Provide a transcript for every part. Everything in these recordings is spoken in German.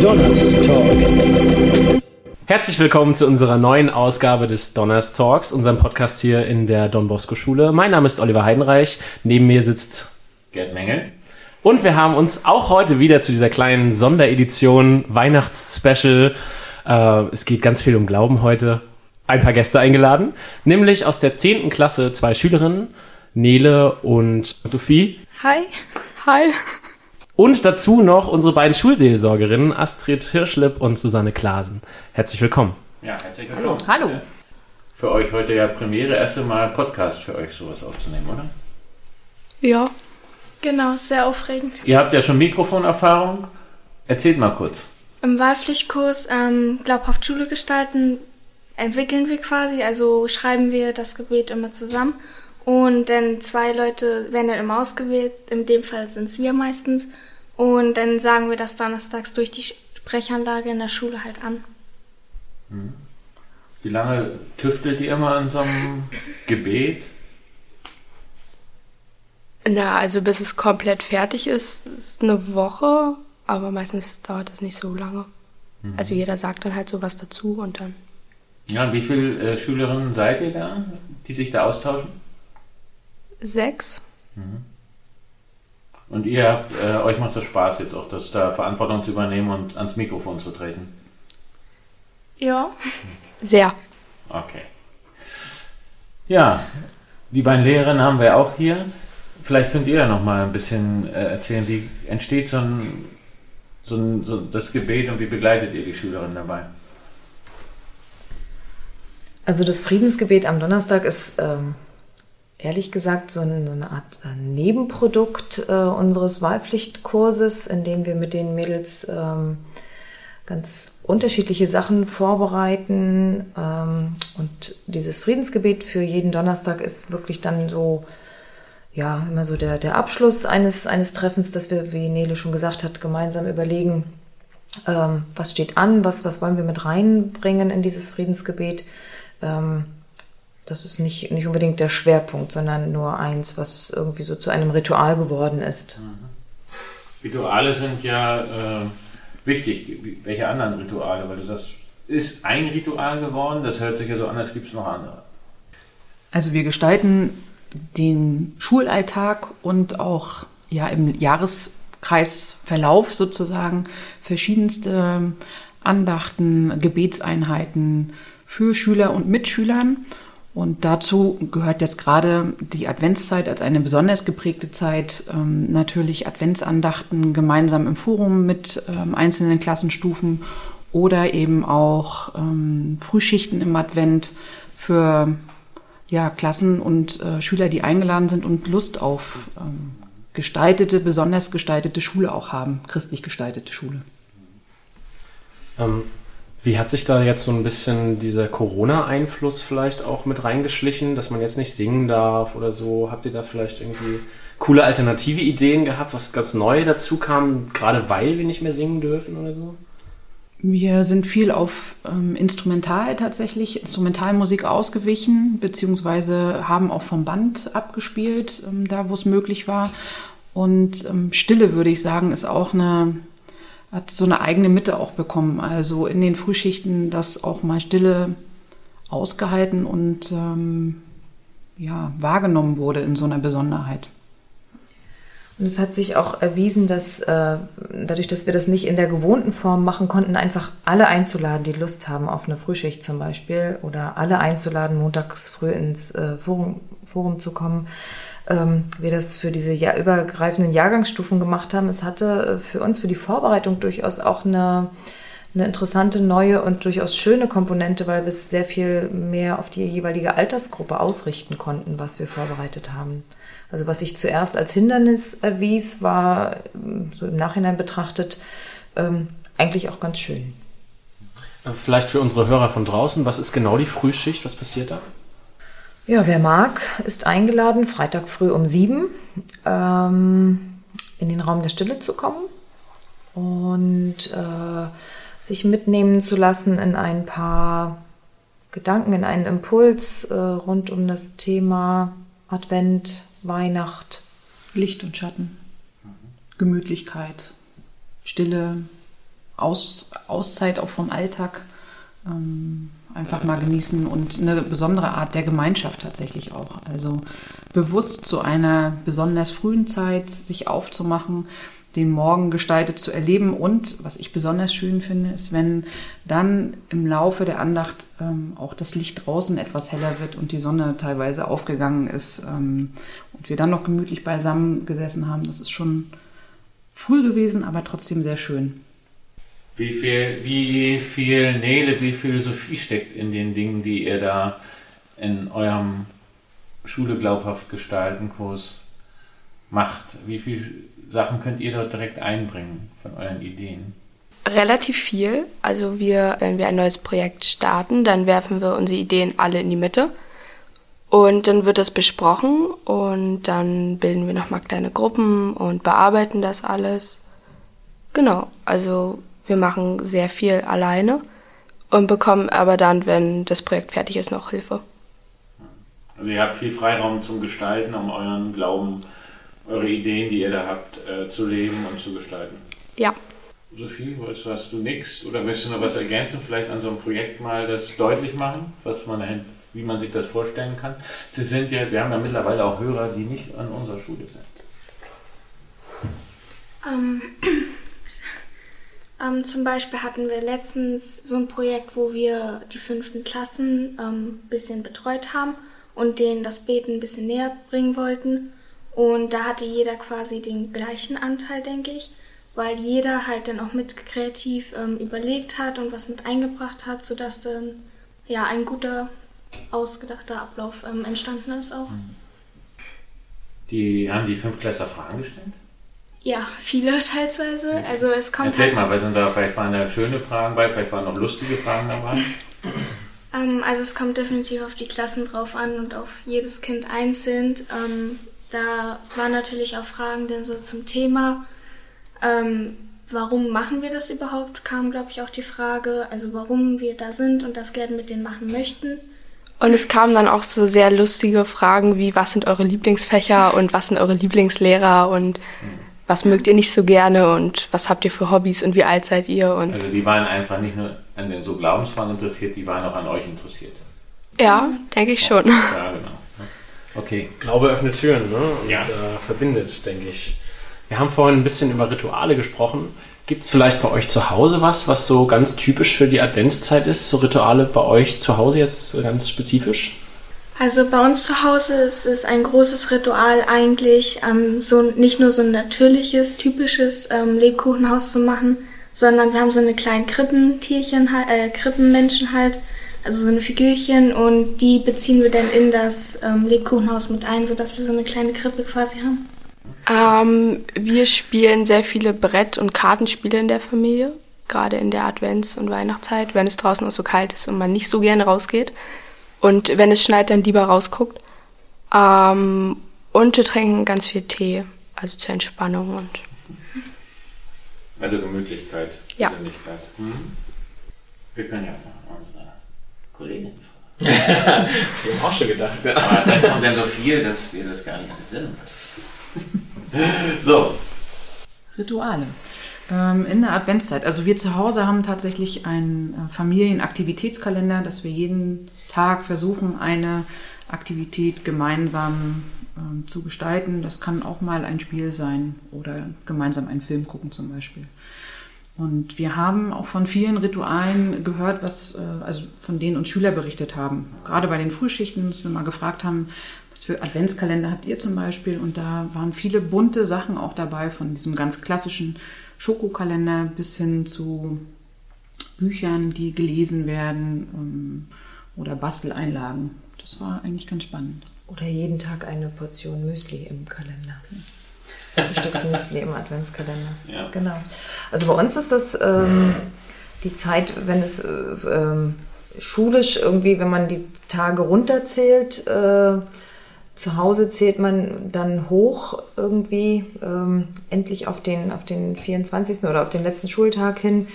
Donnerstalk. Herzlich willkommen zu unserer neuen Ausgabe des Donners Talks, unserem Podcast hier in der Don Bosco Schule. Mein Name ist Oliver Heidenreich. Neben mir sitzt Gerd Mengel. Und wir haben uns auch heute wieder zu dieser kleinen Sonderedition Weihnachtsspecial. Äh, es geht ganz viel um Glauben heute. Ein paar Gäste eingeladen, nämlich aus der 10. Klasse zwei Schülerinnen, Nele und Sophie. Hi. Hi. Und dazu noch unsere beiden Schulseelsorgerinnen, Astrid Hirschlipp und Susanne Klasen. Herzlich willkommen. Ja, herzlich willkommen. Hallo. Hallo. Für euch heute ja Premiere, erste Mal Podcast für euch sowas aufzunehmen, oder? Ja. Genau, sehr aufregend. Ihr habt ja schon Mikrofonerfahrung. Erzählt mal kurz. Im Wahlpflichtkurs ähm, Glaubhaft Schule gestalten entwickeln wir quasi, also schreiben wir das Gebet immer zusammen. Und dann zwei Leute werden dann immer ausgewählt, in dem Fall sind es wir meistens. Und dann sagen wir das donnerstags durch die Sprechanlage in der Schule halt an. Hm. Wie lange tüftelt ihr immer an so einem Gebet? Na, also bis es komplett fertig ist, ist eine Woche, aber meistens dauert das nicht so lange. Mhm. Also jeder sagt dann halt so was dazu und dann. Ja, wie viele äh, Schülerinnen seid ihr da, die sich da austauschen? Sechs. Mhm. Und ihr habt, äh, euch macht das Spaß jetzt auch, das da Verantwortung zu übernehmen und ans Mikrofon zu treten? Ja, sehr. Okay. Ja, die beiden Lehrerinnen haben wir auch hier. Vielleicht könnt ihr ja noch mal ein bisschen äh, erzählen, wie entsteht so ein, so ein so das Gebet und wie begleitet ihr die Schülerinnen dabei? Also das Friedensgebet am Donnerstag ist ähm, ehrlich gesagt so eine, Art äh, Nebenprodukt äh, unseres Wahlpflichtkurses, in dem wir mit den Mädels ähm, ganz unterschiedliche Sachen vorbereiten. Ähm, und dieses Friedensgebet für jeden Donnerstag ist wirklich dann so, ja, immer so der, der Abschluss eines, eines Treffens, dass wir, wie Nele schon gesagt hat, gemeinsam überlegen, ähm, was steht an, was, was wollen wir mit reinbringen in dieses Friedensgebet. Das ist nicht, nicht unbedingt der Schwerpunkt, sondern nur eins, was irgendwie so zu einem Ritual geworden ist. Mhm. Rituale sind ja äh, wichtig. Welche anderen Rituale? Weil du sagst, ist ein Ritual geworden, das hört sich ja so an, als gibt es noch andere. Also wir gestalten den Schulalltag und auch ja, im Jahreskreisverlauf sozusagen verschiedenste Andachten, Gebetseinheiten für Schüler und Mitschülern. Und dazu gehört jetzt gerade die Adventszeit als eine besonders geprägte Zeit, ähm, natürlich Adventsandachten gemeinsam im Forum mit ähm, einzelnen Klassenstufen oder eben auch ähm, Frühschichten im Advent für ja, Klassen und äh, Schüler, die eingeladen sind und Lust auf ähm, gestaltete, besonders gestaltete Schule auch haben, christlich gestaltete Schule. Wie hat sich da jetzt so ein bisschen dieser Corona-Einfluss vielleicht auch mit reingeschlichen, dass man jetzt nicht singen darf oder so? Habt ihr da vielleicht irgendwie coole alternative Ideen gehabt, was ganz neu dazu kam, gerade weil wir nicht mehr singen dürfen oder so? Wir sind viel auf ähm, Instrumental tatsächlich, Instrumentalmusik ausgewichen, beziehungsweise haben auch vom Band abgespielt, ähm, da wo es möglich war. Und ähm, Stille, würde ich sagen, ist auch eine hat so eine eigene Mitte auch bekommen. Also in den Frühschichten das auch mal Stille ausgehalten und ähm, ja, wahrgenommen wurde in so einer Besonderheit. Und es hat sich auch erwiesen, dass äh, dadurch, dass wir das nicht in der gewohnten Form machen konnten, einfach alle einzuladen, die Lust haben auf eine Frühschicht zum Beispiel oder alle einzuladen, montags früh ins äh, Forum, Forum zu kommen, ähm, wir das für diese ja, übergreifenden Jahrgangsstufen gemacht haben. Es hatte äh, für uns, für die Vorbereitung durchaus auch eine, eine interessante, neue und durchaus schöne Komponente, weil wir es sehr viel mehr auf die jeweilige Altersgruppe ausrichten konnten, was wir vorbereitet haben. Also was sich zuerst als Hindernis erwies, war ähm, so im Nachhinein betrachtet ähm, eigentlich auch ganz schön. Vielleicht für unsere Hörer von draußen, was ist genau die Frühschicht? Was passiert da? Ja, wer mag, ist eingeladen, Freitag früh um sieben ähm, in den Raum der Stille zu kommen und äh, sich mitnehmen zu lassen in ein paar Gedanken, in einen Impuls äh, rund um das Thema Advent, Weihnacht. Licht und Schatten, Gemütlichkeit, Stille, Aus, Auszeit auch vom Alltag. Ähm, einfach mal genießen und eine besondere Art der Gemeinschaft tatsächlich auch. Also bewusst zu einer besonders frühen Zeit sich aufzumachen, den Morgen gestaltet zu erleben und was ich besonders schön finde, ist, wenn dann im Laufe der Andacht ähm, auch das Licht draußen etwas heller wird und die Sonne teilweise aufgegangen ist ähm, und wir dann noch gemütlich beisammen gesessen haben. Das ist schon früh gewesen, aber trotzdem sehr schön. Wie viel, wie viel Nele, wie viel Philosophie steckt in den Dingen, die ihr da in eurem Schule glaubhaft gestalten Kurs macht? Wie viele Sachen könnt ihr dort direkt einbringen von euren Ideen? Relativ viel. Also wir, wenn wir ein neues Projekt starten, dann werfen wir unsere Ideen alle in die Mitte. Und dann wird das besprochen und dann bilden wir nochmal kleine Gruppen und bearbeiten das alles. Genau, also wir machen sehr viel alleine und bekommen aber dann, wenn das Projekt fertig ist, noch Hilfe. Also ihr habt viel Freiraum zum Gestalten, um euren Glauben, eure Ideen, die ihr da habt, äh, zu leben und zu gestalten. Ja. Sophie, weißt du, hast du nichts oder möchtest du noch was ergänzen, vielleicht an so einem Projekt mal das deutlich machen, was man wie man sich das vorstellen kann? Sie sind ja, wir haben ja mittlerweile auch Hörer, die nicht an unserer Schule sind. Ähm, ähm, zum Beispiel hatten wir letztens so ein Projekt, wo wir die fünften Klassen ein ähm, bisschen betreut haben und denen das Beten ein bisschen näher bringen wollten. Und da hatte jeder quasi den gleichen Anteil, denke ich, weil jeder halt dann auch mit kreativ ähm, überlegt hat und was mit eingebracht hat, sodass dann ja ein guter, ausgedachter Ablauf ähm, entstanden ist auch. Die haben die Fünftklässler Fragen gestellt? Ja, viele teilweise. Also es kommt Erzähl halt mal, weil sind da vielleicht waren da schöne Fragen bei, vielleicht waren noch lustige Fragen dabei. Ähm, also es kommt definitiv auf die Klassen drauf an und auf jedes Kind einzeln. Ähm, da waren natürlich auch Fragen denn so zum Thema. Ähm, warum machen wir das überhaupt? Kam, glaube ich, auch die Frage, also warum wir da sind und das gerne mit denen machen möchten. Und es kamen dann auch so sehr lustige Fragen wie, was sind eure Lieblingsfächer und was sind eure Lieblingslehrer und was mögt ihr nicht so gerne und was habt ihr für Hobbys und wie alt seid ihr? Und also die waren einfach nicht nur an den so Glaubensfragen interessiert, die waren auch an euch interessiert. Ja, denke ich schon. Ja, genau. Okay. Glaube öffnet Türen ne? und Ja. äh, verbindet, denke ich. Wir haben vorhin ein bisschen über Rituale gesprochen. Gibt es vielleicht bei euch zu Hause was, was so ganz typisch für die Adventszeit ist? So Rituale bei euch zu Hause jetzt ganz spezifisch? Also bei uns zu Hause ist es ein großes Ritual eigentlich, ähm, so nicht nur so ein natürliches, typisches ähm, Lebkuchenhaus zu machen, sondern wir haben so eine kleinen Krippentierchen, äh, Krippenmenschen halt, also so eine Figürchen und die beziehen wir dann in das ähm, Lebkuchenhaus mit ein, sodass wir so eine kleine Krippe quasi haben. Ähm, wir spielen sehr viele Brett- und Kartenspiele in der Familie, gerade in der Advents- und Weihnachtszeit, wenn es draußen auch so kalt ist und man nicht so gerne rausgeht. Und wenn es schneit, dann lieber rausguckt. Ähm, und wir trinken ganz viel Tee, also zur Entspannung und Also Gemütlichkeit, Ja. Persönlichkeit. Mhm. Wir können ja mal unsere Kollegin fragen. Ich habe auch schon gedacht. Aber dann kommt ja so viel, dass wir das gar nicht besinnen. so, Rituale. Ähm, in der Adventszeit. Also wir zu Hause haben tatsächlich einen äh, Familienaktivitätskalender, dass wir jeden Tag versuchen, eine Aktivität gemeinsam ähm, zu gestalten. Das kann auch mal ein Spiel sein oder gemeinsam einen Film gucken zum Beispiel. Und wir haben auch von vielen Ritualen gehört, was, äh, also von denen uns Schüler berichtet haben. Gerade bei den Frühschichten, dass wir mal gefragt haben, was für Adventskalender habt ihr zum Beispiel? Und da waren viele bunte Sachen auch dabei, von diesem ganz klassischen Schokokalender bis hin zu Büchern, die gelesen werden ähm, oder Basteleinlagen. Das war eigentlich ganz spannend. Oder jeden Tag eine Portion Müsli im Kalender. Ein Stück Müsli im Adventskalender. Ja. Genau. Also bei uns ist das ähm, die Zeit, wenn es äh, ähm, schulisch irgendwie, wenn man die Tage runterzählt, äh, zu Hause zählt man dann hoch irgendwie ähm, endlich auf den, auf den 24. oder auf den letzten Schultag hin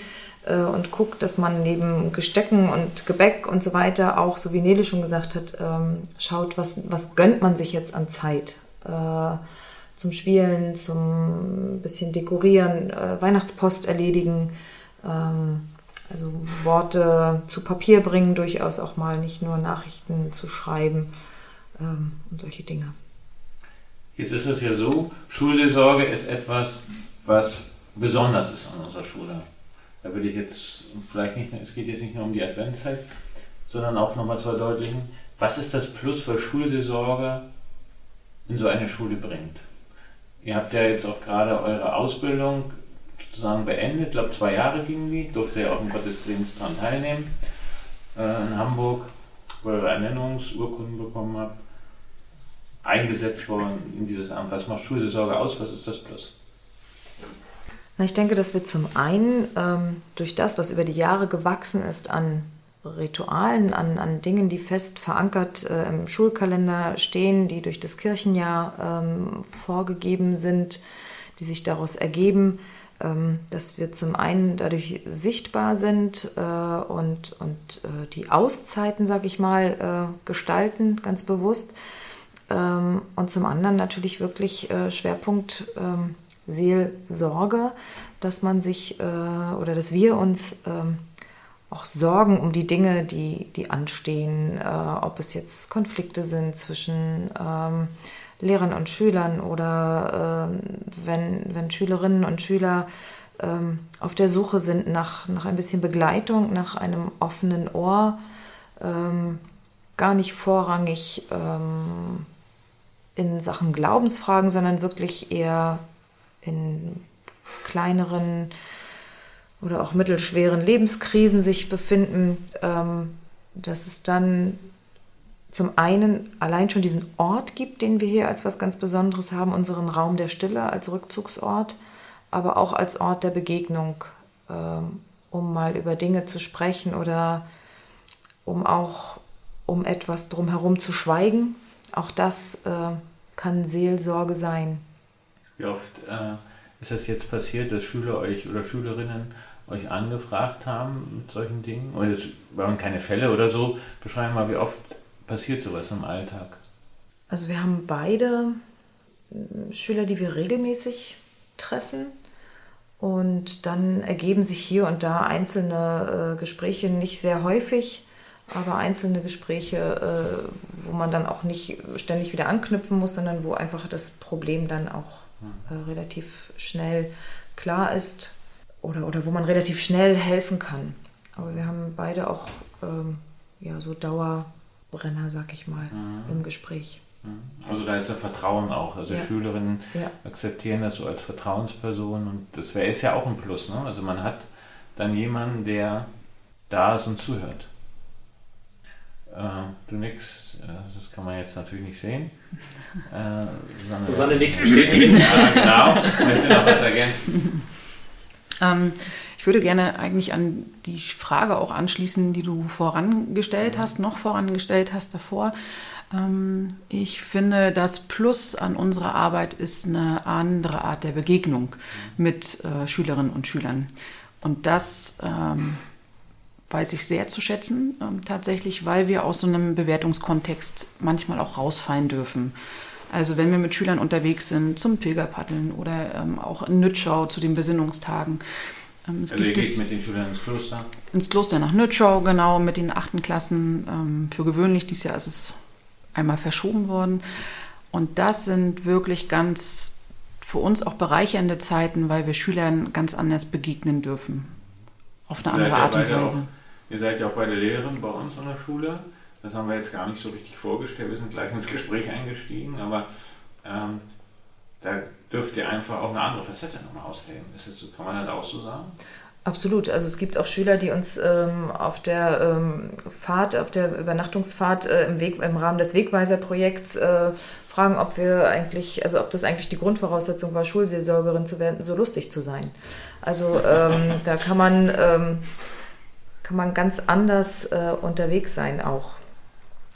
äh, und guckt, dass man neben Gestecken und Gebäck und so weiter auch, so wie Nele schon gesagt hat, ähm, schaut, was, was gönnt man sich jetzt an Zeit. äh, zum Spielen, zum bisschen dekorieren, äh, Weihnachtspost erledigen, ähm, also Worte zu Papier bringen, durchaus auch mal nicht nur Nachrichten zu schreiben ähm, und solche Dinge. Jetzt ist es ja so, Schulseelsorge ist etwas, was besonders ist an unserer Schule. Da will ich jetzt vielleicht nicht, es geht jetzt nicht nur um die Adventszeit, sondern auch nochmal zu verdeutlichen, was ist das Plus, was Schulseelsorge in so eine Schule bringt. Ihr habt ja jetzt auch gerade eure Ausbildung sozusagen beendet, ich glaube zwei Jahre gingen die, durfte ja auch im Gottesdienst daran teilnehmen äh, in Hamburg, wo ihr Ernennungsurkunden bekommen habt eingesetzt worden in dieses Amt? Was macht Schulseelsorge aus? Was ist das Plus? Na, ich denke, dass wir zum einen ähm, durch das, was über die Jahre gewachsen ist an Ritualen, an, an Dingen, die fest verankert äh, im Schulkalender stehen, die durch das Kirchenjahr ähm, vorgegeben sind, die sich daraus ergeben, ähm, dass wir zum einen dadurch sichtbar sind äh, und, und äh, die Auszeiten, sag ich mal, äh, gestalten, ganz bewusst. Ähm, und zum anderen natürlich wirklich äh, Schwerpunkt ähm, Seelsorge, dass man sich äh, oder dass wir uns ähm, auch sorgen um die Dinge, die, die anstehen, äh, ob es jetzt Konflikte sind zwischen ähm, Lehrern und Schülern oder äh, wenn, wenn Schülerinnen und Schüler ähm, auf der Suche sind nach, nach ein bisschen Begleitung, nach einem offenen Ohr, ähm, gar nicht vorrangig ähm, in Sachen Glaubensfragen, sondern wirklich eher in kleineren oder auch mittelschweren Lebenskrisen sich befinden, ähm, dass es dann zum einen allein schon diesen Ort gibt, den wir hier als was ganz Besonderes haben, unseren Raum der Stille als Rückzugsort, aber auch als Ort der Begegnung, ähm, um mal über Dinge zu sprechen oder um auch um etwas drumherum zu schweigen, auch das äh, kann Seelsorge sein. Wie oft äh, ist das jetzt passiert, dass Schüler euch oder Schülerinnen euch angefragt haben mit solchen Dingen? Und es waren keine Fälle oder so. Beschreiben mal, wie oft passiert sowas im Alltag? Also wir haben beide äh, Schüler, die wir regelmäßig treffen. Und dann ergeben sich hier und da einzelne äh, Gespräche nicht sehr häufig aber einzelne Gespräche, äh, wo man dann auch nicht ständig wieder anknüpfen muss, sondern wo einfach das Problem dann auch äh, relativ schnell klar ist oder, oder wo man relativ schnell helfen kann. Aber wir haben beide auch ähm, ja, so Dauerbrenner, sag ich mal, mhm. im Gespräch. Mhm. Also da ist ja Vertrauen auch. Also ja. Schülerinnen ja. akzeptieren das so als Vertrauensperson und das wäre ist ja auch ein Plus. Ne? Also man hat dann jemanden, der da ist und zuhört. Äh, du nix, äh, das kann man jetzt natürlich nicht sehen. Äh, Susanne, Susanne nickt bestätigen. ja, genau. Ich möchte noch was ergänzen. Ähm, ich würde gerne eigentlich an die Frage auch anschließen, die du vorangestellt hast, noch vorangestellt hast davor. Ähm, ich finde, das Plus an unserer Arbeit ist eine andere Art der Begegnung mit äh, Schülerinnen und Schülern. Und das ähm, weiß ich sehr zu schätzen, ähm, tatsächlich, weil wir aus so einem Bewertungskontext manchmal auch rausfallen dürfen. Also wenn wir mit Schülern unterwegs sind zum Pilgerpaddeln oder ähm, auch in Nützschau zu den Besinnungstagen. Ähm, es also ihr geht mit den Schülern ins Kloster? Ins Kloster nach Nützschau, genau, mit den achten Klassen. Ähm, für gewöhnlich, dieses Jahr ist es einmal verschoben worden. Und das sind wirklich ganz für uns auch bereichernde Zeiten, weil wir Schülern ganz anders begegnen dürfen. Auf eine andere Art und Weise. Ihr seid ja auch beide Lehrerin bei uns an der Schule. Das haben wir jetzt gar nicht so richtig vorgestellt. Wir sind gleich ins Gespräch eingestiegen, aber ähm, da dürft ihr einfach auch eine andere Facette nochmal ausleben. Ist das so, kann man das auch so sagen? Absolut. Also es gibt auch Schüler, die uns ähm, auf der ähm, Fahrt, auf der Übernachtungsfahrt äh, im, Weg, im Rahmen des Wegweiserprojekts äh, fragen, ob wir eigentlich, also ob das eigentlich die Grundvoraussetzung war, Schulseelsorgerin zu werden, so lustig zu sein. Also ähm, da kann man ähm, kann man ganz anders äh, unterwegs sein auch.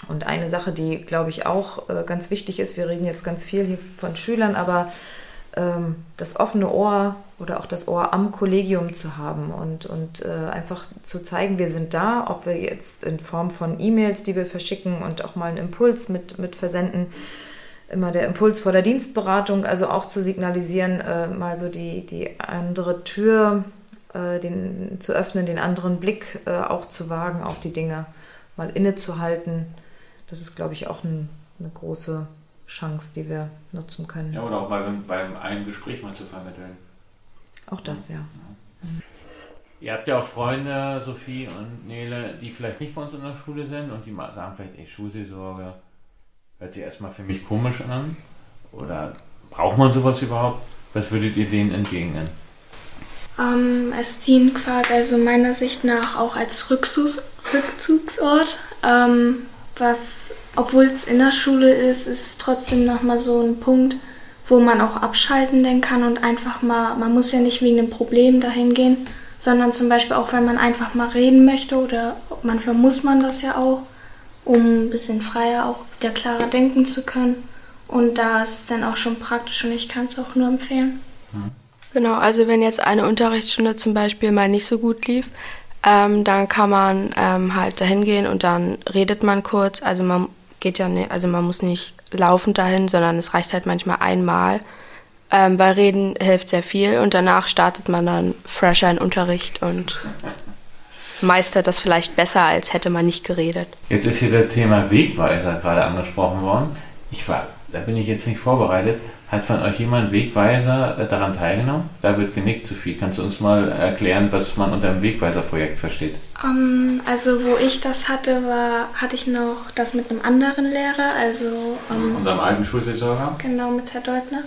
Und eine Sache, die, glaube ich, auch äh, ganz wichtig ist, wir reden jetzt ganz viel hier von Schülern, aber ähm, das offene Ohr oder auch das Ohr am Kollegium zu haben und, und äh, einfach zu zeigen, wir sind da, ob wir jetzt in Form von E-Mails, die wir verschicken und auch mal einen Impuls mit, mit versenden, immer der Impuls vor der Dienstberatung, also auch zu signalisieren, äh, mal so die, die andere Tür äh, den, zu öffnen, den anderen Blick äh, auch zu wagen auf die Dinge, mal innezuhalten. Das ist, glaube ich, auch ein, eine große Chance, die wir nutzen können. Ja, oder auch mal beim, beim einen Gespräch mal zu vermitteln. Auch das, ja. Mhm. Ihr habt ja auch Freunde, Sophie und Nele, die vielleicht nicht bei uns in der Schule sind und die sagen vielleicht, ey, Schulseelsorge hört sich erstmal für mich komisch an. Oder braucht man sowas überhaupt? Was würdet ihr denen entgegnen? Ähm, es dient quasi, also meiner Sicht nach, auch als Rückzugs Rückzugsort. Ähm, was, obwohl es in der Schule ist, ist trotzdem nochmal so ein Punkt, wo man auch abschalten denn kann und einfach mal, man muss ja nicht wegen einem Problem dahin gehen, sondern zum Beispiel auch, wenn man einfach mal reden möchte oder manchmal muss man das ja auch, um ein bisschen freier, auch wieder klarer denken zu können. Und da ist dann auch schon praktisch und ich kann es auch nur empfehlen. Genau, also wenn jetzt eine Unterrichtsstunde zum Beispiel mal nicht so gut lief, ähm, dann kann man ähm, halt dahin gehen und dann redet man kurz. Also man geht ja nicht, also man muss nicht laufend dahin, sondern es reicht halt manchmal einmal. Ähm, weil Reden hilft sehr viel und danach startet man dann fresher in Unterricht und meistert das vielleicht besser, als hätte man nicht geredet. Jetzt ist hier das Thema Wegweiser gerade angesprochen worden. Ich war, da bin ich jetzt nicht vorbereitet. Hat von euch jemand Wegweiser äh, daran teilgenommen? Da wird genickt, Sophie. Kannst du uns mal erklären, was man unter einem Wegweiser-Projekt versteht? Um, ähm, also wo ich das hatte, war, hatte ich noch das mit einem anderen Lehrer, also um, unserem alten Schulseelsorger. Genau, mit Herr Deutner.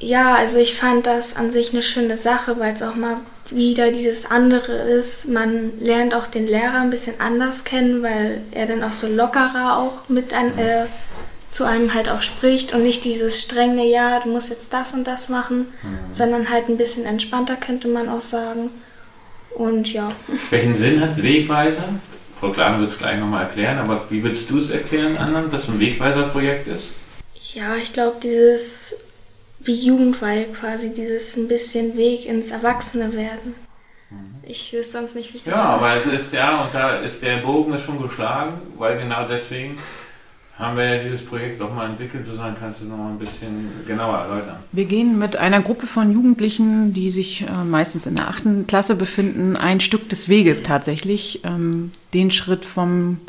Ja, also ich fand das an sich eine schöne Sache, weil es auch mal wieder dieses andere ist. Man lernt auch den Lehrer ein bisschen anders kennen, weil er dann auch so lockerer auch mit ein, äh, zu einem halt auch spricht und nicht dieses strenge, ja, du musst jetzt das und das machen, mhm. sondern halt ein bisschen entspannter, könnte man auch sagen. Und ja. Welchen Sinn hat Wegweiser? Frau Klane wird es gleich nochmal erklären, aber wie würdest du es erklären, anderen, was ein Wegweiser-Projekt ist? Ja, ich glaube, dieses wie Jugendweihe quasi, dieses ein bisschen Weg ins Erwachsene werden. Mhm. Ich wüsste sonst nicht, wie ich das Ja, aber es ist ja, und da ist der Bogen ist schon geschlagen, weil genau deswegen haben wir ja dieses Projekt auch mal entwickelt. Susanne, kannst du noch mal ein bisschen genauer erläutern? Wir gehen mit einer Gruppe von Jugendlichen, die sich äh, meistens in der achten Klasse befinden, ein Stück des Weges tatsächlich. Ähm, den Schritt vom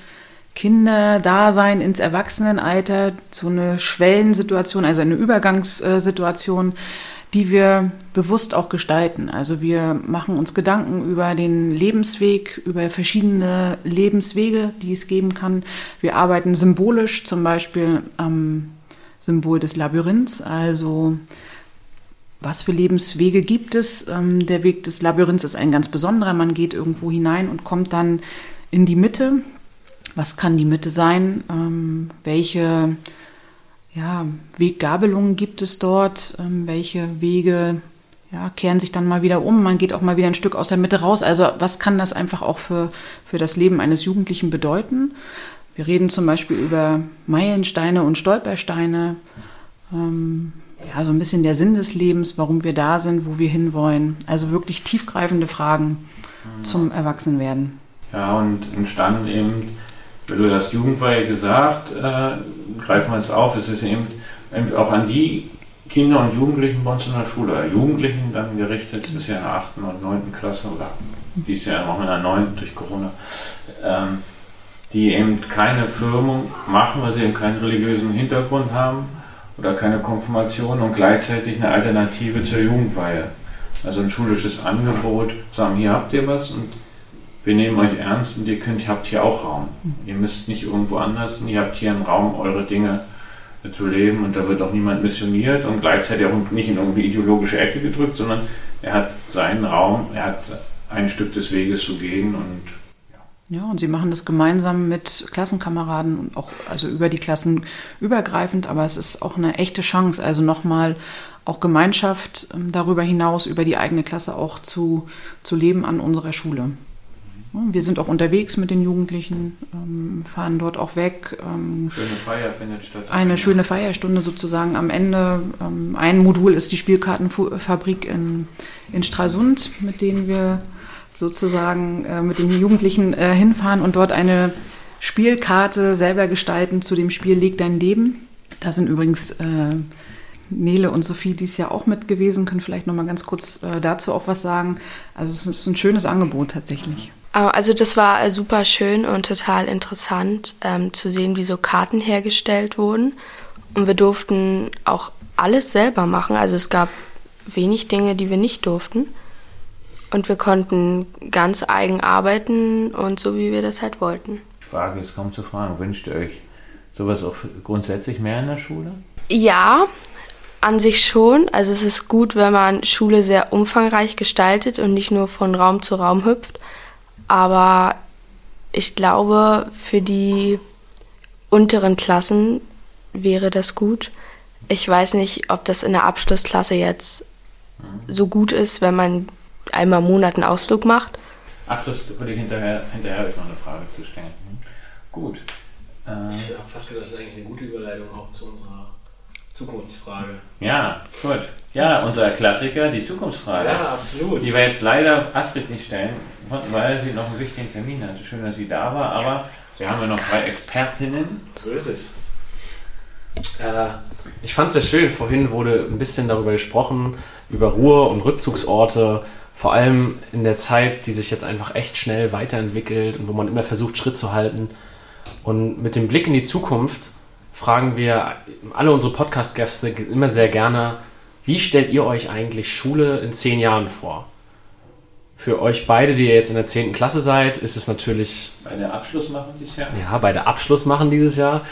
Kinderdasein ins Erwachsenenalter, so eine Schwellensituation, also eine Übergangssituation, die wir bewusst auch gestalten. Also wir machen uns Gedanken über den Lebensweg, über verschiedene Lebenswege, die es geben kann. Wir arbeiten symbolisch zum Beispiel am Symbol des Labyrinths, also was für Lebenswege gibt es? Ähm, der Weg des Labyrinths ist ein ganz besonderer. Man geht irgendwo hinein und kommt dann in die Mitte. Was kann die Mitte sein? Ähm, welche ja, Weggabelungen gibt es dort, ähm, welche Wege ja, kehren sich dann mal wieder um, man geht auch mal wieder ein Stück aus der Mitte raus. Also was kann das einfach auch für, für das Leben eines Jugendlichen bedeuten? Wir reden zum Beispiel über Meilensteine und Stolpersteine, ähm, ja, so ein bisschen der Sinn des Lebens, warum wir da sind, wo wir hinwollen. Also wirklich tiefgreifende Fragen zum Erwachsenwerden. Ja, und entstanden eben, du hast Jugendweihe gesagt, äh, greifen wir jetzt auf, es ist eben auch an die Kinder und Jugendlichen bei uns in der Schule, oder Jugendlichen dann gerichtet, ist ja in der 8. und 9. Klasse oder dies Jahr auch in der 9. durch Corona, ähm, die eben keine Firmung machen, weil sie eben keinen religiösen Hintergrund haben oder keine Konfirmation und gleichzeitig eine Alternative zur Jugendweihe. Also ein schulisches Angebot, sagen, hier habt ihr was und wir nehmen euch ernst und ihr könnt, habt hier auch Raum. Ihr müsst nicht irgendwo anders, ihr habt hier einen Raum, eure Dinge zu leben und da wird auch niemand missioniert und gleichzeitig auch nicht in irgendwie ideologische Ecke gedrückt, sondern er hat seinen Raum, er hat ein Stück des Weges zu gehen und ja, und sie machen das gemeinsam mit Klassenkameraden und auch also über die Klassen übergreifend, aber es ist auch eine echte Chance, also nochmal auch Gemeinschaft ähm, darüber hinaus, über die eigene Klasse auch zu, zu leben an unserer Schule. Wir sind auch unterwegs mit den Jugendlichen, ähm, fahren dort auch weg. Ähm, schöne Feier findet statt. Eine schöne Feierstunde sozusagen am Ende. Ähm, ein Modul ist die Spielkartenfabrik in, in Stralsund, mit denen wir sozusagen äh, mit den Jugendlichen äh, hinfahren und dort eine Spielkarte selber gestalten zu dem Spiel Leg dein Leben. Da sind übrigens äh, Nele und Sophie dies Jahr auch mit gewesen, können vielleicht noch mal ganz kurz dazu auch was sagen. Also es ist ein schönes Angebot tatsächlich. Also das war super schön und total interessant ähm, zu sehen, wie so Karten hergestellt wurden. Und wir durften auch alles selber machen. Also es gab wenig Dinge, die wir nicht durften. Und wir konnten ganz eigen arbeiten und so, wie wir das halt wollten. Die Frage ist kaum zu fragen. Wünscht ihr euch sowas auch grundsätzlich mehr in der Schule? Ja, an sich schon. Also es ist gut, wenn man Schule sehr umfangreich gestaltet und nicht nur von Raum zu Raum hüpft. Aber ich glaube, für die unteren Klassen wäre das gut. Ich weiß nicht, ob das in der Abschlussklasse jetzt so gut ist, wenn man einmal im Monat einen Ausflug macht. Abschluss würde ich hinterher, hinterher euch noch eine Frage zu stellen. Hm. Gut. Äh, ich habe fast gedacht, das ist eigentlich eine gute Überleitung auch zu unserer Zukunftsfrage. Ja, gut. Ja, unser Klassiker, die Zukunftsfrage. Ja, absolut. Die wir jetzt leider Astrid nicht stellen konnten, weil sie noch einen wichtigen Termin hatte. Schön, dass sie da war, aber wir haben ja noch drei Expertinnen. So ist es. Äh, ich fand es sehr schön. Vorhin wurde ein bisschen darüber gesprochen, über Ruhe- und Rückzugsorte. Vor allem in der Zeit, die sich jetzt einfach echt schnell weiterentwickelt und wo man immer versucht, Schritt zu halten. Und mit dem Blick in die Zukunft fragen wir alle unsere Podcast-Gäste immer sehr gerne, wie stellt ihr euch eigentlich Schule in zehn Jahren vor? Für euch beide, die ihr jetzt in der 10. Klasse seid, ist es natürlich. Bei der Abschluss machen dieses Jahr? Ja, bei der Abschluss machen dieses Jahr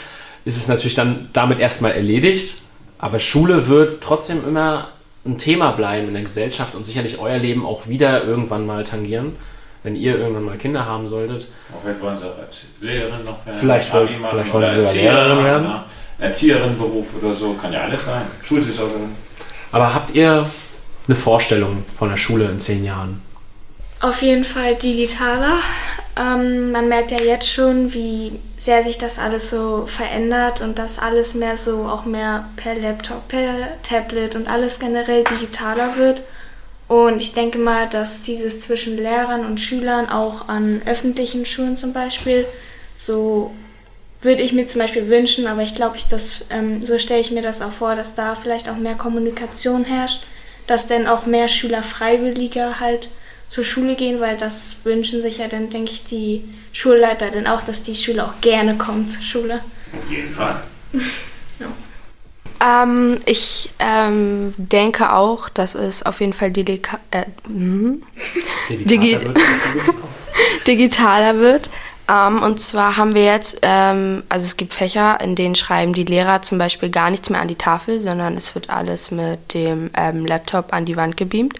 ist es natürlich dann damit erstmal erledigt. Aber Schule wird trotzdem immer ein Thema bleiben in der Gesellschaft und sicherlich euer Leben auch wieder irgendwann mal tangieren wenn ihr irgendwann mal Kinder haben solltet. Vielleicht wollen sie auch als Lehrerin noch werden. Vielleicht, wollt, vielleicht wollen sie sogar Lehrerin werden. Erzieherinnenberuf oder so, kann ja alles sein. Schulsaison. Aber habt ihr eine Vorstellung von der Schule in zehn Jahren? Auf jeden Fall digitaler. Ähm, man merkt ja jetzt schon, wie sehr sich das alles so verändert und dass alles mehr so auch mehr per Laptop, per Tablet und alles generell digitaler wird. Und ich denke mal, dass dieses zwischen Lehrern und Schülern auch an öffentlichen Schulen zum Beispiel, so würde ich mir zum Beispiel wünschen, aber ich glaube, ich das, ähm, so stelle ich mir das auch vor, dass da vielleicht auch mehr Kommunikation herrscht, dass dann auch mehr Schüler freiwilliger halt zur Schule gehen, weil das wünschen sich ja dann, denke ich, die Schulleiter dann auch, dass die Schüler auch gerne kommen zur Schule. Auf jeden Fall. Ähm, ich ähm, denke auch, dass es auf jeden Fall delika äh, hm? Digi wird. digitaler wird. Ähm, und zwar haben wir jetzt, ähm, also es gibt Fächer, in denen schreiben die Lehrer zum Beispiel gar nichts mehr an die Tafel, sondern es wird alles mit dem ähm, Laptop an die Wand gebeamt.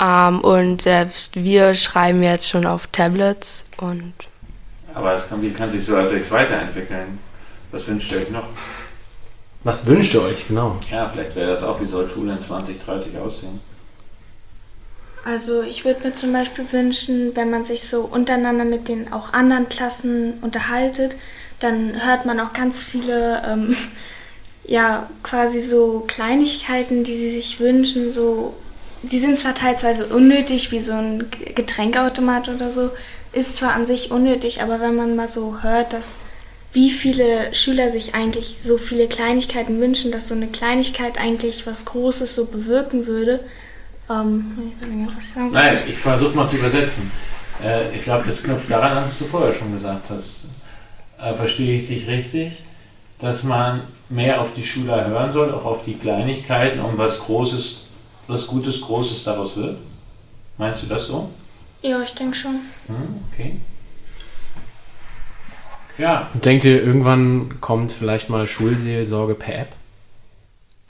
Ähm, und selbst wir schreiben jetzt schon auf Tablets und. Aber das kann, wie kann sich so als sechs weiterentwickeln? Was wünscht ihr euch noch? Was wünscht ihr euch, genau? Ja, vielleicht wäre das auch, wie soll Schule in 2030 aussehen? Also ich würde mir zum Beispiel wünschen, wenn man sich so untereinander mit den auch anderen Klassen unterhaltet, dann hört man auch ganz viele, ähm, ja, quasi so Kleinigkeiten, die sie sich wünschen, so, die sind zwar teilweise unnötig, wie so ein Getränkautomat oder so, ist zwar an sich unnötig, aber wenn man mal so hört, dass wie viele Schüler sich eigentlich so viele Kleinigkeiten wünschen, dass so eine Kleinigkeit eigentlich was Großes so bewirken würde. Ähm, Nein, ich versuche mal zu übersetzen. Äh, ich glaube, das knüpft daran an, was du vorher schon gesagt hast. Äh, verstehe ich dich richtig? Dass man mehr auf die Schüler hören soll, auch auf die Kleinigkeiten, um was Großes, was Gutes, Großes daraus wird? Meinst du das so? Ja, ich denke schon. Hm, okay. Ja. Denkt ihr, irgendwann kommt vielleicht mal Schulseelsorge per App?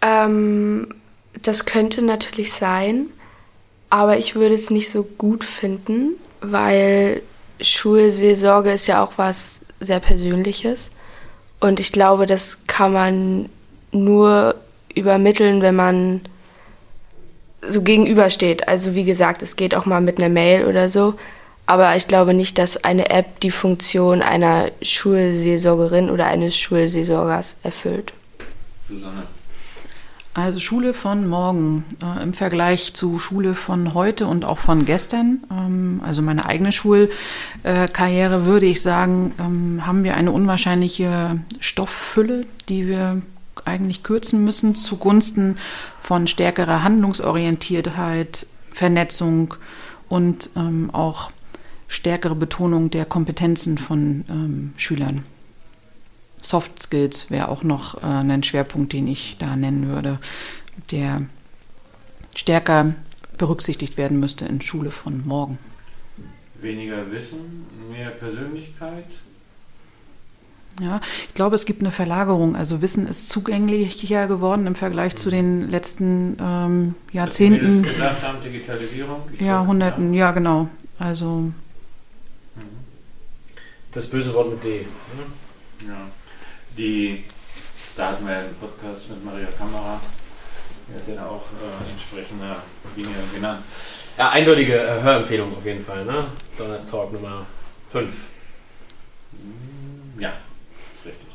Ähm, das könnte natürlich sein, aber ich würde es nicht so gut finden, weil Schulseelsorge ist ja auch was sehr Persönliches. Und ich glaube, das kann man nur übermitteln, wenn man so gegenübersteht. Also wie gesagt, es geht auch mal mit einer Mail oder so. Aber ich glaube nicht, dass eine App die Funktion einer Schulseelsorgerin oder eines Schulseelsorgers erfüllt. Susanne. Also Schule von morgen äh, im Vergleich zu Schule von heute und auch von gestern, ähm, also meine eigene Schulkarriere, äh, würde ich sagen, ähm, haben wir eine unwahrscheinliche Stofffülle, die wir eigentlich kürzen müssen zugunsten von stärkerer Handlungsorientiertheit, Vernetzung und ähm, auch stärkere Betonung der Kompetenzen von ähm, Schülern. Soft Skills wäre auch noch äh, ein Schwerpunkt, den ich da nennen würde, der stärker berücksichtigt werden müsste in Schule von morgen. Weniger Wissen, mehr Persönlichkeit. Ja, ich glaube, es gibt eine Verlagerung. Also Wissen ist zugänglicher geworden im Vergleich zu den letzten ähm, Jahrzehnten. Haben, Digitalisierung. Jahrhunderten, ja. ja genau. Also das böse Wort mit D. Ja. Die, da hatten wir ja einen Podcast mit Maria Kamera. Die hat ja auch äh, entsprechende Dinge genannt. Ja, eindeutige äh, Hörempfehlung auf jeden Fall, ne? Donnerstalk Nummer 5. Mm, ja, ist richtig.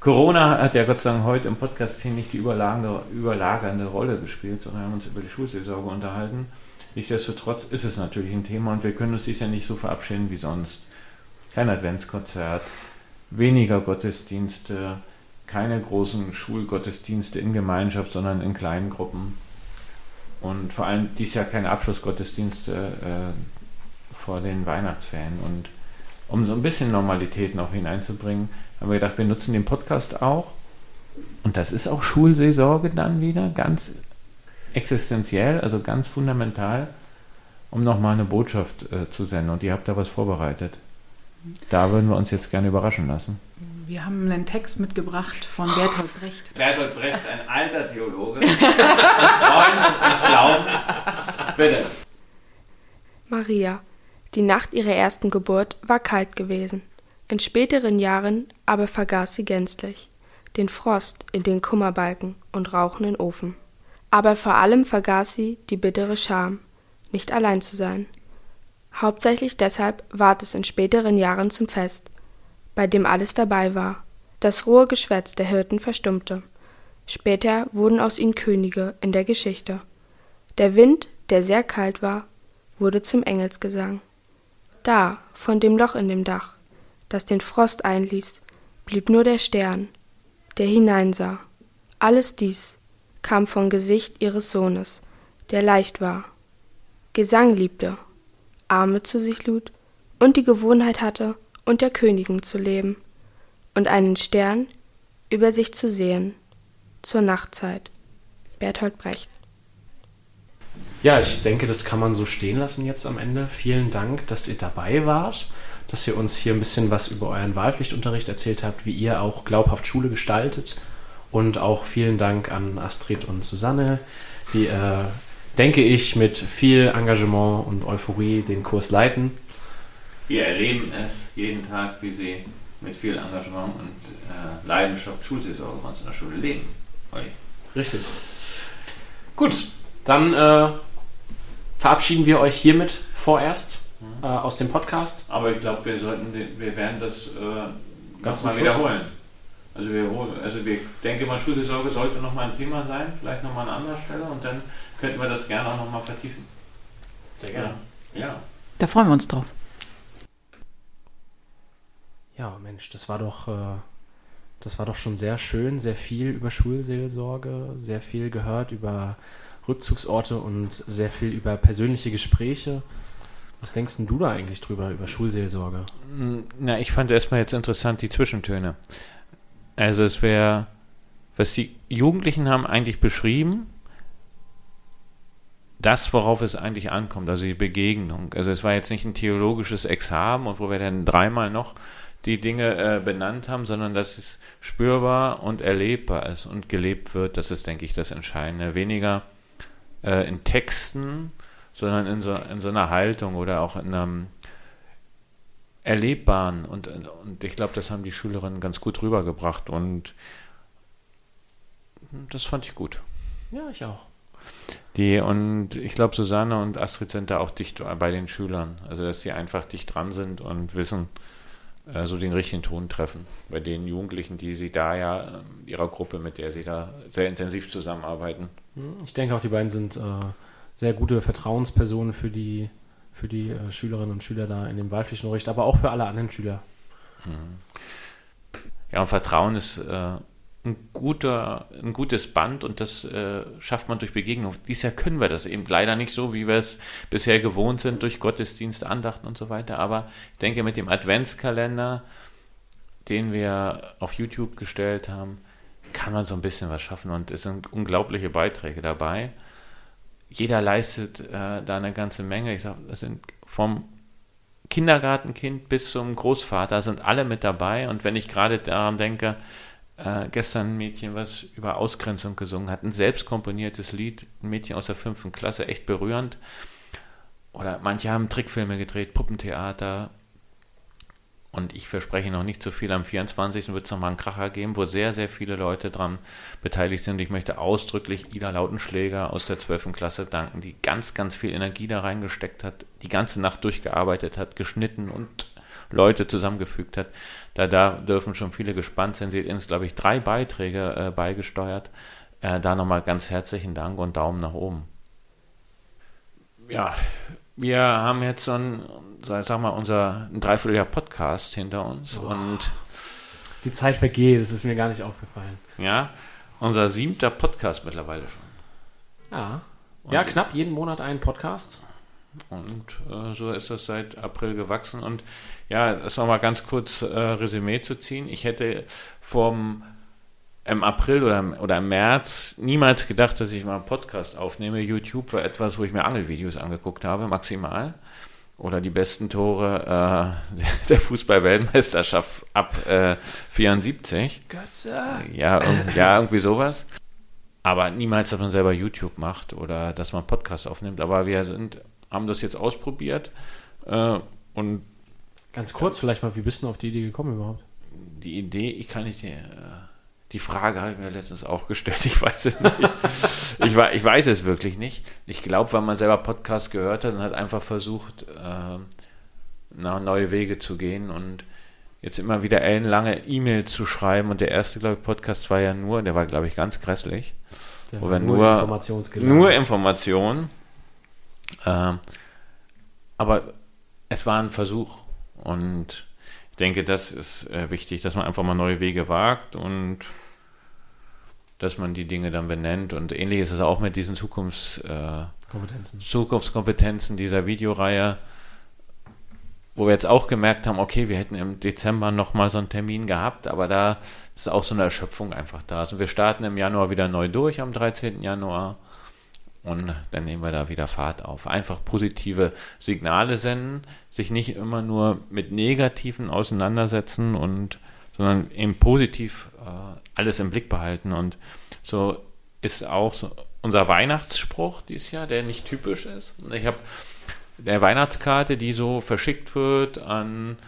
Corona hat ja Gott sei Dank heute im Podcast hier nicht die überlagernde, überlagernde Rolle gespielt, sondern wir haben uns über die Schulseelsorge unterhalten. Nichtsdestotrotz ist es natürlich ein Thema und wir können uns dies ja nicht so verabschieden wie sonst. Kein Adventskonzert, weniger Gottesdienste, keine großen Schulgottesdienste in Gemeinschaft, sondern in kleinen Gruppen. Und vor allem dies Jahr keine Abschlussgottesdienste äh, vor den Weihnachtsferien. Und um so ein bisschen Normalität noch hineinzubringen, haben wir gedacht, wir nutzen den Podcast auch. Und das ist auch Schulseelsorge dann wieder, ganz existenziell, also ganz fundamental, um nochmal eine Botschaft äh, zu senden. Und ihr habt da was vorbereitet. Da würden wir uns jetzt gerne überraschen lassen. Wir haben einen Text mitgebracht von Bertolt Brecht. Bertolt Brecht, ein alter Theologe, ein Freund des Glaubens. Bitte. Maria. Die Nacht ihrer ersten Geburt war kalt gewesen. In späteren Jahren aber vergaß sie gänzlich den Frost in den Kummerbalken und rauchenden Ofen. Aber vor allem vergaß sie die bittere Scham, nicht allein zu sein. Hauptsächlich deshalb ward es in späteren Jahren zum Fest, bei dem alles dabei war. Das rohe Geschwätz der Hirten verstummte. Später wurden aus ihnen Könige in der Geschichte. Der Wind, der sehr kalt war, wurde zum Engelsgesang. Da, von dem Loch in dem Dach, das den Frost einließ, blieb nur der Stern, der hineinsah. Alles dies kam vom Gesicht ihres Sohnes, der leicht war, Gesang liebte Arme zu sich lud und die Gewohnheit hatte, unter Königen zu leben und einen Stern über sich zu sehen zur Nachtzeit. Bertolt Brecht. Ja, ich denke, das kann man so stehen lassen jetzt am Ende. Vielen Dank, dass ihr dabei wart, dass ihr uns hier ein bisschen was über euren Wahlpflichtunterricht erzählt habt, wie ihr auch glaubhaft Schule gestaltet. Und auch vielen Dank an Astrid und Susanne, die äh, denke ich, mit viel Engagement und Euphorie den Kurs leiten. Wir erleben es jeden Tag, wie sie mit viel Engagement und äh, Leidenschaft Schulsaison bei uns in der Schule leben. Olli. Richtig. Gut, dann äh, verabschieden wir euch hiermit vorerst mhm. äh, aus dem Podcast. Aber ich glaube, wir sollten, wir werden das äh, ganz mal wiederholen. Also wir, also wir denke mal, Schulsaison sollte noch mal ein Thema sein, vielleicht noch mal an anderer Stelle und dann könnten wir das gerne auch nochmal vertiefen. Sehr gerne. Ja. Da freuen wir uns drauf. Ja, Mensch, das war doch, äh, das war doch schon sehr schön, sehr viel über Schulseelsorge, sehr viel gehört über Rückzugsorte und sehr viel über persönliche Gespräche. Was denkst du da eigentlich drüber, über Schulseelsorge? Na, ich fand erstmal jetzt interessant die Zwischentöne. Also es wäre, was die Jugendlichen haben eigentlich beschrieben, das, worauf es eigentlich ankommt, also die Begegnung. Also es war jetzt nicht ein theologisches Examen und wo wir dann dreimal noch die Dinge äh, benannt haben, sondern dass es spürbar und erlebbar ist und gelebt wird. Das ist, denke ich, das Entscheidende. Weniger äh, in Texten, sondern in so, in so einer Haltung oder auch in einem erlebbaren. Und, und ich glaube, das haben die Schülerinnen ganz gut rübergebracht und das fand ich gut. Ja, ich auch. Die, und ich glaube, Susanne und Astrid sind da auch dicht bei den Schülern. Also, dass sie einfach dicht dran sind und wissen, äh, so den richtigen Ton treffen bei den Jugendlichen, die sie da ja, äh, ihrer Gruppe, mit der sie da sehr intensiv zusammenarbeiten. Hm, ich denke auch, die beiden sind äh, sehr gute Vertrauenspersonen für die, für die äh, Schülerinnen und Schüler da in dem Wahlpflichtenunterricht, aber auch für alle anderen Schüler. Mhm. Ja, und Vertrauen ist äh, ein, guter, ein gutes Band und das äh, schafft man durch Begegnung. Dieses Jahr können wir das eben leider nicht so, wie wir es bisher gewohnt sind, durch Gottesdienst, Andachten und so weiter. Aber ich denke, mit dem Adventskalender, den wir auf YouTube gestellt haben, kann man so ein bisschen was schaffen und es sind unglaubliche Beiträge dabei. Jeder leistet äh, da eine ganze Menge. Ich sage, das sind vom Kindergartenkind bis zum Großvater sind alle mit dabei. Und wenn ich gerade daran denke, äh, gestern ein Mädchen, was über Ausgrenzung gesungen hat, ein selbst komponiertes Lied, ein Mädchen aus der fünften Klasse, echt berührend. Oder manche haben Trickfilme gedreht, Puppentheater. Und ich verspreche noch nicht zu viel. Am 24. wird es nochmal einen Kracher geben, wo sehr, sehr viele Leute dran beteiligt sind. Ich möchte ausdrücklich Ida Lautenschläger aus der 12. Klasse danken, die ganz, ganz viel Energie da reingesteckt hat, die ganze Nacht durchgearbeitet hat, geschnitten und Leute zusammengefügt hat. Da, da dürfen schon viele gespannt sein. Sie hat uns, glaube ich, drei Beiträge äh, beigesteuert. Äh, da nochmal ganz herzlichen Dank und Daumen nach oben. Ja, wir haben jetzt so ein, sag mal, unser ein Dreivierteljahr Podcast hinter uns oh. und die Zeit vergeht, das ist mir gar nicht aufgefallen. Ja, unser siebter Podcast mittlerweile schon. Ja, und ja knapp jeden Monat einen Podcast. Und äh, so ist das seit April gewachsen. Und ja, das nochmal ganz kurz äh, Resümee zu ziehen. Ich hätte vom im April oder, oder im März niemals gedacht, dass ich mal einen Podcast aufnehme. YouTube war etwas, wo ich mir Angelvideos angeguckt habe, maximal. Oder die besten Tore äh, der Fußball-Weltmeisterschaft ab äh, 74. Götze. Ja, ja, irgendwie sowas. Aber niemals, dass man selber YouTube macht oder dass man Podcast aufnimmt. Aber wir sind, haben das jetzt ausprobiert äh, und Ganz kurz vielleicht mal, wie bist du auf die Idee gekommen überhaupt? Die Idee, ich kann nicht, äh, die Frage habe ich mir letztens auch gestellt, ich weiß es nicht. ich, ich weiß es wirklich nicht. Ich glaube, weil man selber Podcast gehört hat und hat einfach versucht, äh, nach neue Wege zu gehen und jetzt immer wieder ellenlange E-Mails zu schreiben und der erste, glaube ich, Podcast war ja nur, der war, glaube ich, ganz grässlich. Der wo wir nur, nur Information. Äh, aber es war ein Versuch und ich denke, das ist äh, wichtig, dass man einfach mal neue Wege wagt und dass man die Dinge dann benennt. Und ähnlich ist es auch mit diesen Zukunfts, äh, Zukunftskompetenzen dieser Videoreihe, wo wir jetzt auch gemerkt haben, okay, wir hätten im Dezember nochmal so einen Termin gehabt, aber da ist auch so eine Erschöpfung einfach da. Also wir starten im Januar wieder neu durch, am 13. Januar und dann nehmen wir da wieder Fahrt auf. Einfach positive Signale senden, sich nicht immer nur mit Negativen auseinandersetzen und sondern eben positiv äh, alles im Blick behalten. Und so ist auch so unser Weihnachtsspruch dieses Jahr, der nicht typisch ist. Ich habe der Weihnachtskarte, die so verschickt wird an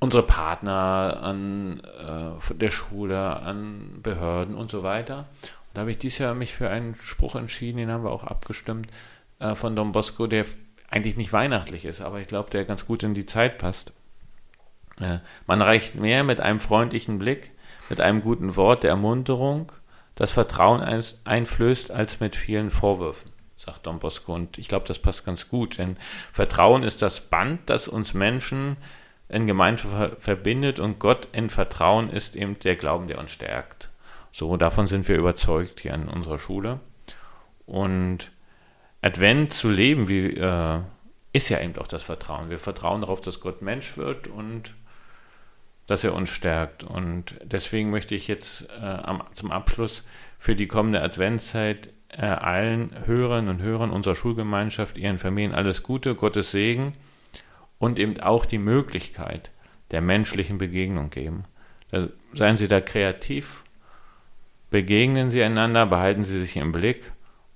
unsere Partner, an äh, der Schule, an Behörden und so weiter. Da habe ich dieses Jahr mich für einen Spruch entschieden, den haben wir auch abgestimmt, äh, von Don Bosco, der eigentlich nicht weihnachtlich ist, aber ich glaube, der ganz gut in die Zeit passt. Äh, man reicht mehr mit einem freundlichen Blick, mit einem guten Wort der Ermunterung, das Vertrauen einflößt, als mit vielen Vorwürfen, sagt Don Bosco. Und ich glaube, das passt ganz gut, denn Vertrauen ist das Band, das uns Menschen in Gemeinschaft verbindet und Gott in Vertrauen ist eben der Glauben, der uns stärkt. So, davon sind wir überzeugt hier an unserer Schule. Und Advent zu leben, wie, äh, ist ja eben auch das Vertrauen. Wir vertrauen darauf, dass Gott Mensch wird und dass er uns stärkt. Und deswegen möchte ich jetzt äh, am, zum Abschluss für die kommende Adventszeit äh, allen Hörern und Hörern unserer Schulgemeinschaft, ihren Familien alles Gute, Gottes Segen und eben auch die Möglichkeit der menschlichen Begegnung geben. Da, seien Sie da kreativ begegnen sie einander, behalten sie sich im Blick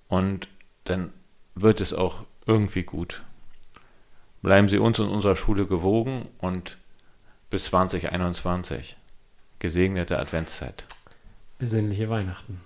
und dann wird es auch irgendwie gut. Bleiben Sie uns und unserer Schule gewogen und bis 2021. Gesegnete Adventszeit. Besinnliche Weihnachten.